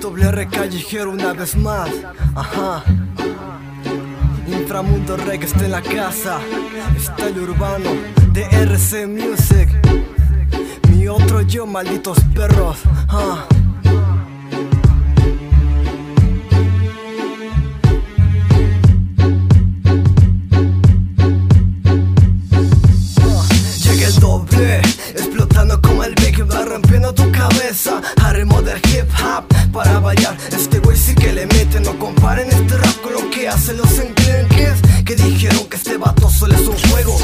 Doble R callejero una vez más. Ajá. Inframundo Reg está en la casa. Está urbano de RC Music. Mi otro yo, malditos perros. Doble, explotando como el Big va rompiendo tu cabeza hip hop para variar. Este güey sí que le mete, no comparen este rap con lo que hacen los enclenques que dijeron que este vato solo es un juego.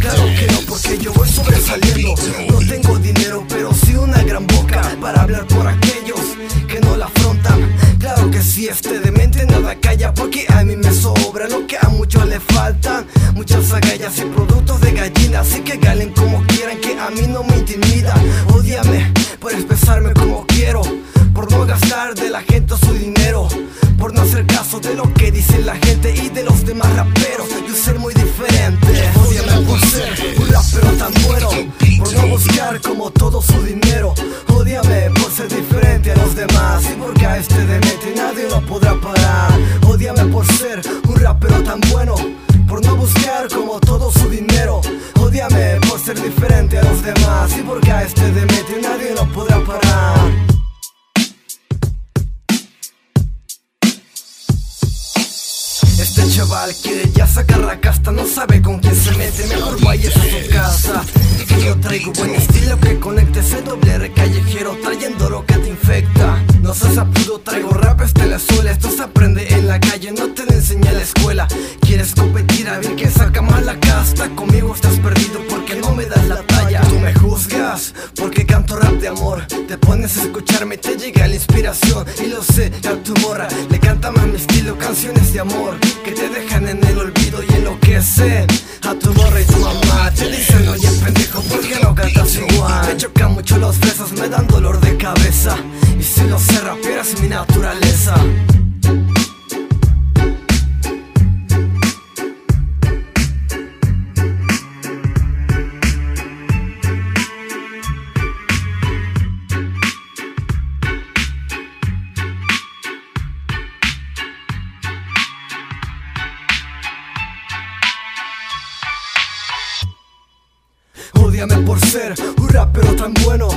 Claro que no, porque yo voy sobresaliendo. No tengo dinero, pero sí una gran boca para hablar por aquellos que no la afrontan. Claro que sí, este demente nada calla, porque a mí me sobra lo que a muchos le faltan. Muchas agallas y productos de gallina, así que galen como quieran, que a mí no me intimida. Odiame por expresarme como gastar de la gente su dinero, por no hacer caso de lo que dice la gente y de los demás raperos. Yo ser muy diferente, odiame por ser un rapero tan bueno, por no buscar como todo su dinero. Odiame por ser diferente a los demás y porque a este demente nadie lo podrá parar. Odiame por ser un rapero tan bueno, por no buscar como todo su dinero. Odiame por ser diferente a los demás y porque a este chaval quiere ya sacar la casta, no sabe con quién se mete, mejor vaya a su casa. Yo traigo buen estilo que conecte ese doble R callejero, trayendo lo que te infecta. No seas apuro, traigo rap, este la suela, esto se aprende a escucharme, te llega la inspiración y lo sé, a tu morra le canta más mi estilo, canciones de amor que te dejan en el olvido y enloquecen a tu morra y tu mamá. Te dicen, oye pendejo, ¿por qué no cantas igual? Me chocan mucho los besos, me dan dolor Odiame por ser un rapero tan bueno,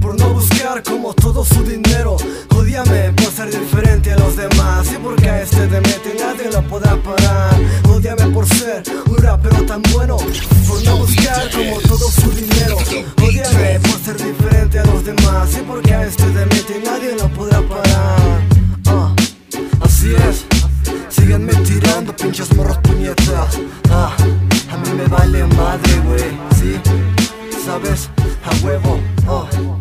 por no buscar como todo su dinero. Odiame por ser diferente a los demás y porque a este demente nadie lo podrá parar. Odiame por ser un rapero tan bueno, por no buscar como todo su dinero. Odiame por ser diferente a los demás y porque a este demente nadie lo podrá parar. Ah, así es. Síganme tirando, pinches morros puñetas. Ah, a mí me vale madre, güey, sí. ¿Sabes? A huevo, oh.